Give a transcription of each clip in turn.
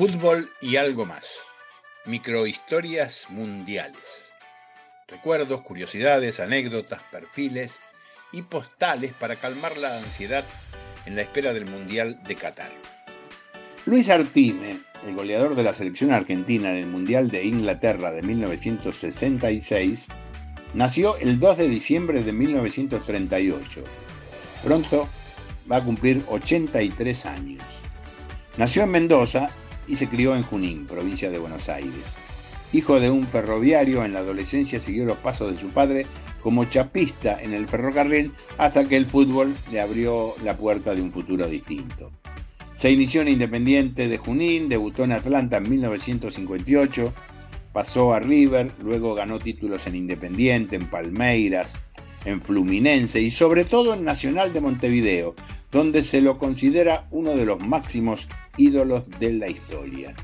Fútbol y algo más. Microhistorias mundiales. Recuerdos, curiosidades, anécdotas, perfiles y postales para calmar la ansiedad en la espera del Mundial de Qatar. Luis Artime, el goleador de la selección argentina en el Mundial de Inglaterra de 1966, nació el 2 de diciembre de 1938. Pronto va a cumplir 83 años. Nació en Mendoza y se crió en Junín, provincia de Buenos Aires. Hijo de un ferroviario, en la adolescencia siguió los pasos de su padre como chapista en el ferrocarril hasta que el fútbol le abrió la puerta de un futuro distinto. Se inició en Independiente de Junín, debutó en Atlanta en 1958, pasó a River, luego ganó títulos en Independiente, en Palmeiras, en Fluminense y sobre todo en Nacional de Montevideo, donde se lo considera uno de los máximos ídolos de la historia.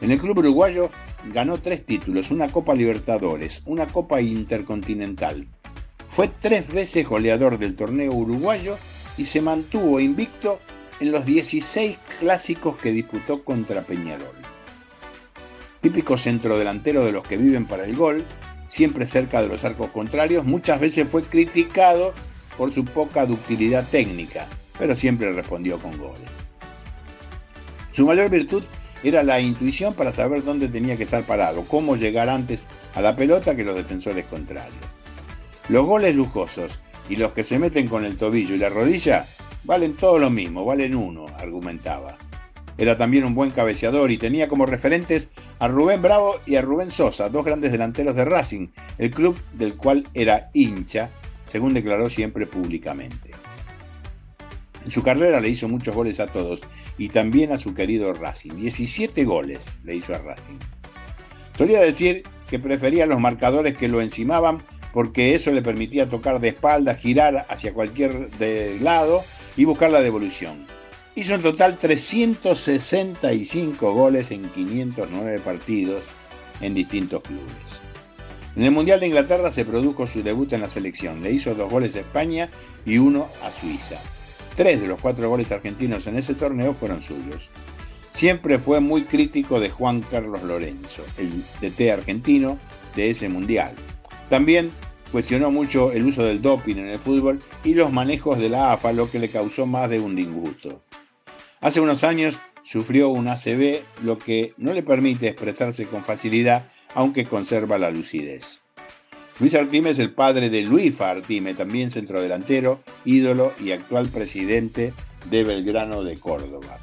En el club uruguayo ganó tres títulos, una Copa Libertadores, una Copa Intercontinental. Fue tres veces goleador del torneo uruguayo y se mantuvo invicto en los 16 clásicos que disputó contra Peñarol. Típico centrodelantero de los que viven para el gol, siempre cerca de los arcos contrarios, muchas veces fue criticado por su poca ductilidad técnica, pero siempre respondió con goles. Su mayor virtud era la intuición para saber dónde tenía que estar parado, cómo llegar antes a la pelota que los defensores contrarios. Los goles lujosos y los que se meten con el tobillo y la rodilla valen todo lo mismo, valen uno, argumentaba. Era también un buen cabeceador y tenía como referentes a Rubén Bravo y a Rubén Sosa, dos grandes delanteros de Racing, el club del cual era hincha, según declaró siempre públicamente. En su carrera le hizo muchos goles a todos y también a su querido Racing. 17 goles le hizo a Racing. Solía decir que prefería los marcadores que lo encimaban porque eso le permitía tocar de espaldas, girar hacia cualquier lado y buscar la devolución. Hizo en total 365 goles en 509 partidos en distintos clubes. En el Mundial de Inglaterra se produjo su debut en la selección. Le hizo dos goles a España y uno a Suiza. Tres de los cuatro goles argentinos en ese torneo fueron suyos. Siempre fue muy crítico de Juan Carlos Lorenzo, el DT argentino de ese mundial. También cuestionó mucho el uso del doping en el fútbol y los manejos de la AFA, lo que le causó más de un disgusto. Hace unos años sufrió un ACV, lo que no le permite expresarse con facilidad, aunque conserva la lucidez. Luis Artime es el padre de Luis Artime, también centrodelantero, ídolo y actual presidente de Belgrano de Córdoba.